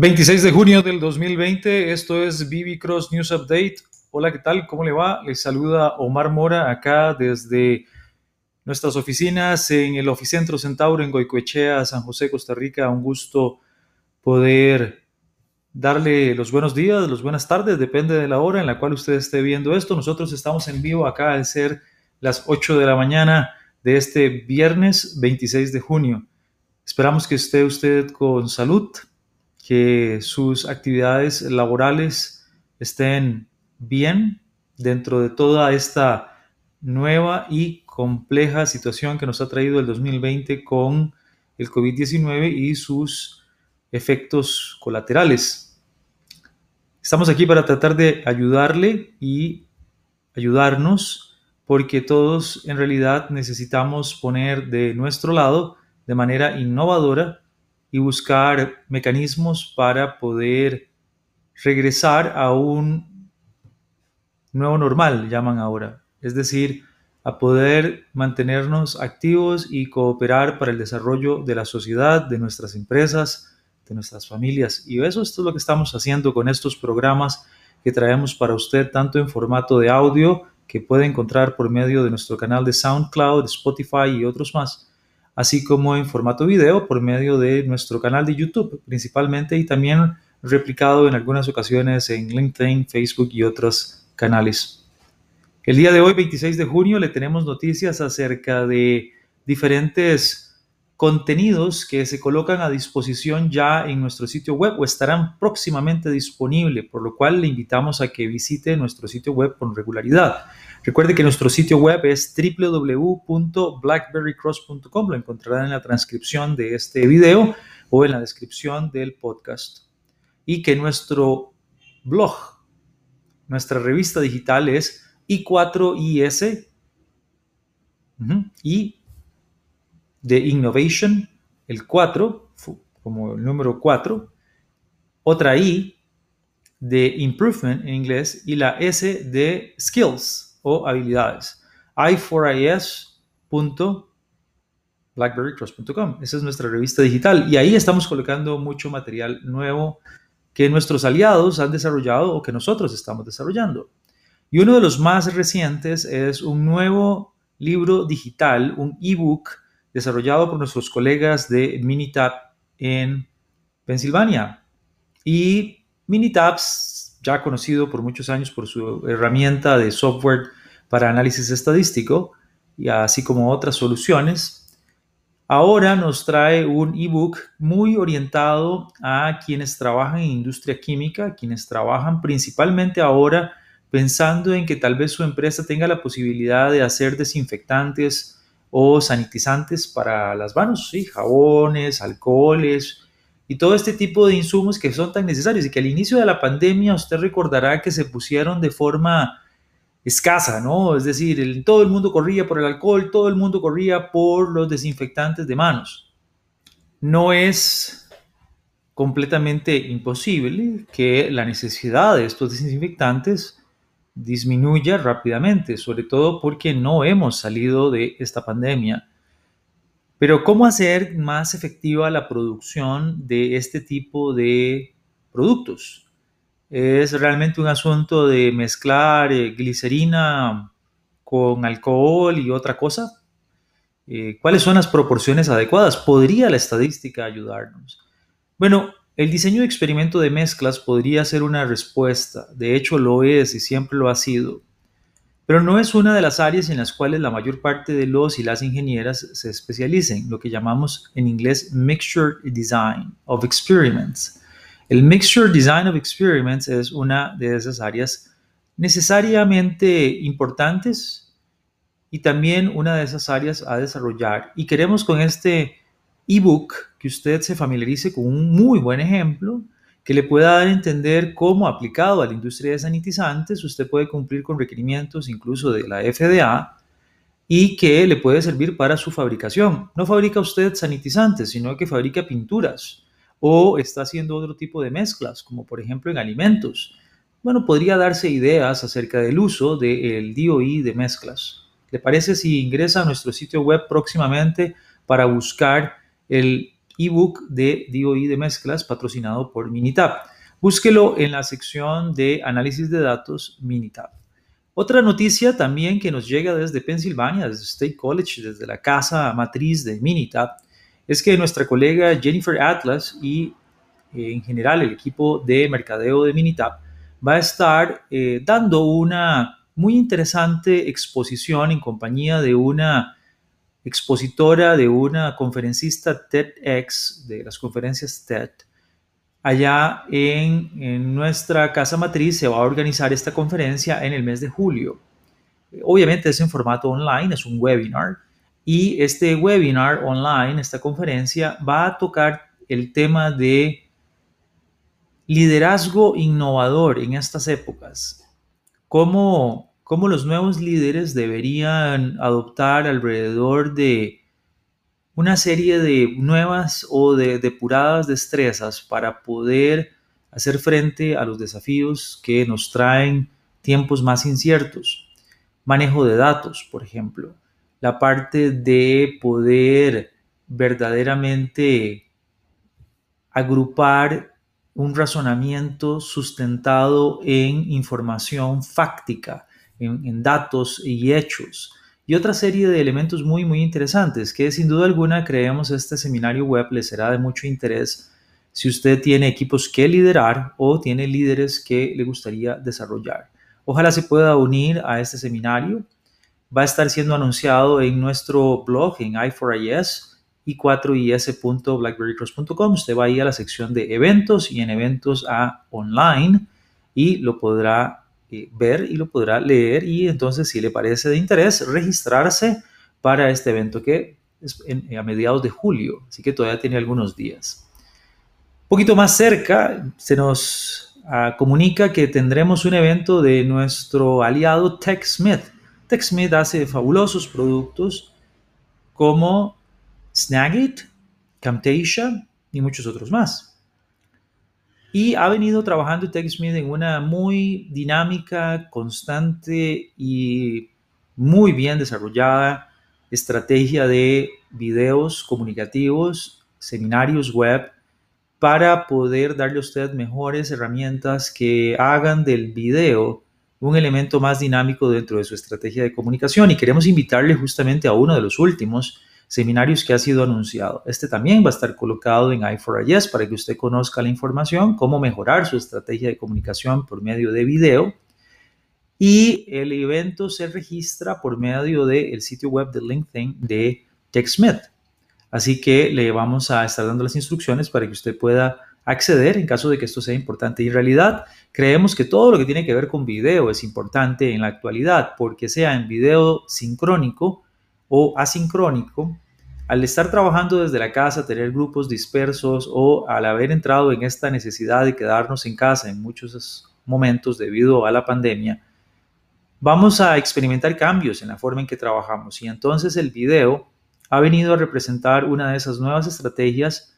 26 de junio del 2020, esto es BB Cross News Update. Hola, ¿qué tal? ¿Cómo le va? Les saluda Omar Mora acá desde nuestras oficinas en el Oficentro Centauro en Goicoechea, San José, Costa Rica. Un gusto poder darle los buenos días, los buenas tardes, depende de la hora en la cual usted esté viendo esto. Nosotros estamos en vivo acá al ser las 8 de la mañana de este viernes 26 de junio. Esperamos que esté usted con salud, que sus actividades laborales estén bien dentro de toda esta nueva y compleja situación que nos ha traído el 2020 con el COVID-19 y sus efectos colaterales. Estamos aquí para tratar de ayudarle y ayudarnos porque todos en realidad necesitamos poner de nuestro lado de manera innovadora y buscar mecanismos para poder regresar a un nuevo normal, llaman ahora. Es decir, a poder mantenernos activos y cooperar para el desarrollo de la sociedad, de nuestras empresas, de nuestras familias. Y eso esto es lo que estamos haciendo con estos programas que traemos para usted, tanto en formato de audio, que puede encontrar por medio de nuestro canal de SoundCloud, Spotify y otros más, así como en formato video por medio de nuestro canal de YouTube principalmente y también replicado en algunas ocasiones en LinkedIn, Facebook y otros canales. El día de hoy, 26 de junio, le tenemos noticias acerca de diferentes contenidos que se colocan a disposición ya en nuestro sitio web o estarán próximamente disponibles, por lo cual le invitamos a que visite nuestro sitio web con regularidad. Recuerde que nuestro sitio web es www.blackberrycross.com, lo encontrarán en la transcripción de este video o en la descripción del podcast. Y que nuestro blog, nuestra revista digital es i4is y de Innovation, el 4, como el número 4, otra I de Improvement en inglés y la S de Skills o habilidades. i4is.blackberrycross.com. Esa es nuestra revista digital y ahí estamos colocando mucho material nuevo que nuestros aliados han desarrollado o que nosotros estamos desarrollando. Y uno de los más recientes es un nuevo libro digital, un ebook desarrollado por nuestros colegas de Minitab en Pensilvania. Y Minitabs, ya conocido por muchos años por su herramienta de software para análisis estadístico, y así como otras soluciones, ahora nos trae un ebook muy orientado a quienes trabajan en industria química, quienes trabajan principalmente ahora pensando en que tal vez su empresa tenga la posibilidad de hacer desinfectantes, o sanitizantes para las manos, ¿sí? jabones, alcoholes y todo este tipo de insumos que son tan necesarios y que al inicio de la pandemia usted recordará que se pusieron de forma escasa, ¿no? Es decir, todo el mundo corría por el alcohol, todo el mundo corría por los desinfectantes de manos. No es completamente imposible que la necesidad de estos desinfectantes disminuya rápidamente, sobre todo porque no hemos salido de esta pandemia. Pero ¿cómo hacer más efectiva la producción de este tipo de productos? ¿Es realmente un asunto de mezclar eh, glicerina con alcohol y otra cosa? Eh, ¿Cuáles son las proporciones adecuadas? ¿Podría la estadística ayudarnos? Bueno, el diseño de experimento de mezclas podría ser una respuesta, de hecho lo es y siempre lo ha sido, pero no es una de las áreas en las cuales la mayor parte de los y las ingenieras se especialicen, lo que llamamos en inglés Mixture Design of Experiments. El Mixture Design of Experiments es una de esas áreas necesariamente importantes y también una de esas áreas a desarrollar. Y queremos con este ebook que usted se familiarice con un muy buen ejemplo que le pueda dar a entender cómo aplicado a la industria de sanitizantes usted puede cumplir con requerimientos incluso de la FDA y que le puede servir para su fabricación. No fabrica usted sanitizantes, sino que fabrica pinturas o está haciendo otro tipo de mezclas, como por ejemplo en alimentos. Bueno, podría darse ideas acerca del uso del DOI de mezclas. ¿Le parece si ingresa a nuestro sitio web próximamente para buscar el ebook de DOI de mezclas patrocinado por Minitab. Búsquelo en la sección de análisis de datos Minitab. Otra noticia también que nos llega desde Pensilvania, desde State College, desde la casa matriz de Minitab, es que nuestra colega Jennifer Atlas y eh, en general el equipo de mercadeo de Minitab va a estar eh, dando una muy interesante exposición en compañía de una expositora, de una conferencista TEDx, de las conferencias TED. Allá en, nuestra casa matriz se va a organizar esta conferencia en el mes de julio. Obviamente es en formato online, es un webinar. Y este webinar online, esta conferencia, va a tocar el tema de liderazgo innovador en estas épocas. ¿Cómo, cómo los nuevos líderes deberían adoptar alrededor de una serie de nuevas o de depuradas destrezas para poder hacer frente a los desafíos que nos traen tiempos más inciertos. Manejo de datos, por ejemplo. La parte de poder verdaderamente agrupar un razonamiento sustentado en información fáctica, en, datos y hechos, y otra serie de elementos muy, muy interesantes que sin duda alguna creemos este seminario web le será de mucho interés si usted tiene equipos que liderar o tiene líderes que le gustaría desarrollar. Ojalá se pueda unir a este seminario. Va a estar siendo anunciado en nuestro blog en i4is y 4is.blackberrycross.com. Usted va ahí a la sección de eventos y en eventos a online y lo podrá eh, ver y lo podrá leer y entonces si le parece de interés registrarse para este evento que es a mediados de julio, así que todavía tiene algunos días. Un poquito más cerca se nos ah, comunica que tendremos un evento de nuestro aliado TechSmith. TechSmith hace fabulosos productos como Snagit, Camtasia y muchos otros más. Y ha venido trabajando TechSmith en una muy dinámica, constante y muy bien desarrollada estrategia de videos comunicativos, seminarios web, para poder darle a usted mejores herramientas que hagan del video un elemento más dinámico dentro de su estrategia de comunicación. Y queremos invitarle justamente a uno de los últimos, seminarios que ha sido anunciado. Este también va a estar colocado en i4IS para que usted conozca la información, cómo mejorar su estrategia de comunicación por medio de video. Y el evento se registra por medio del sitio web de LinkedIn de TechSmith. Así que le vamos a estar dando las instrucciones para que usted pueda acceder en caso de que esto sea importante. Y en realidad creemos que todo lo que tiene que ver con video es importante en la actualidad, porque sea en video sincrónico, o asincrónico, al estar trabajando desde la casa, tener grupos dispersos o al haber entrado en esta necesidad de quedarnos en casa en muchos momentos debido a la pandemia, vamos a experimentar cambios en la forma en que trabajamos y entonces el video ha venido a representar una de esas nuevas estrategias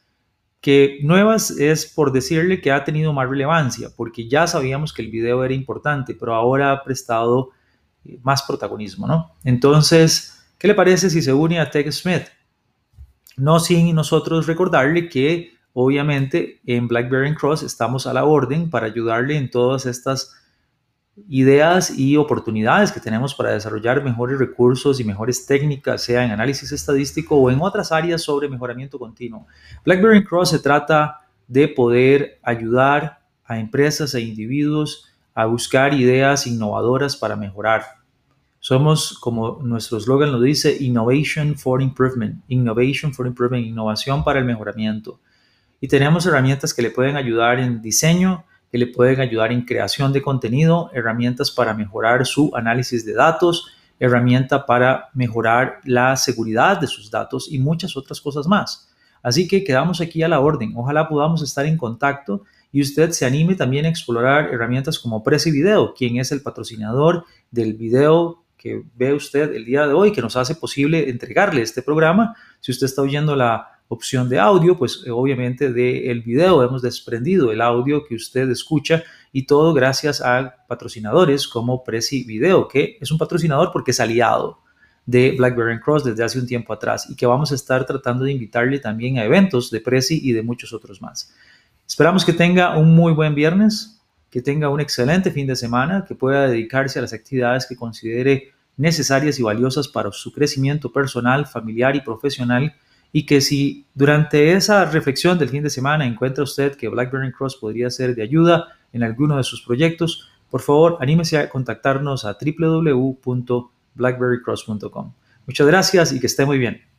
que nuevas es por decirle que ha tenido más relevancia, porque ya sabíamos que el video era importante, pero ahora ha prestado eh, más protagonismo, ¿no? Entonces, ¿Qué le parece si se une a TechSmith? No sin nosotros recordarle que obviamente en BlackBerry Cross estamos a la orden para ayudarle en todas estas ideas y oportunidades que tenemos para desarrollar mejores recursos y mejores técnicas, sea en análisis estadístico o en otras áreas sobre mejoramiento continuo. BlackBerry Cross se trata de poder ayudar a empresas e individuos a buscar ideas innovadoras para mejorar somos, como nuestro eslogan lo dice, Innovation for Improvement, Innovation for Improvement, innovación para el mejoramiento. Y tenemos herramientas que le pueden ayudar en diseño, que le pueden ayudar en creación de contenido, herramientas para mejorar su análisis de datos, herramienta para mejorar la seguridad de sus datos y muchas otras cosas más. Así que quedamos aquí a la orden. Ojalá podamos estar en contacto y usted se anime también a explorar herramientas como Prezi Video, quien es el patrocinador del video que ve usted el día de hoy, que nos hace posible entregarle este programa. Si usted está oyendo la opción de audio, pues eh, obviamente del video hemos desprendido el audio que usted escucha y todo gracias a patrocinadores como Prezi Video, que es un patrocinador porque es aliado. de BlackBerry Cross desde hace un tiempo atrás y que vamos a estar tratando de invitarle también a eventos de Prezi y de muchos otros más. Esperamos que tenga un muy buen viernes, que tenga un excelente fin de semana, que pueda dedicarse a las actividades que considere necesarias y valiosas para su crecimiento personal, familiar y profesional y que si durante esa reflexión del fin de semana encuentra usted que BlackBerry Cross podría ser de ayuda en alguno de sus proyectos, por favor anímese a contactarnos a www blackberrycross.com. Muchas gracias y que esté muy bien.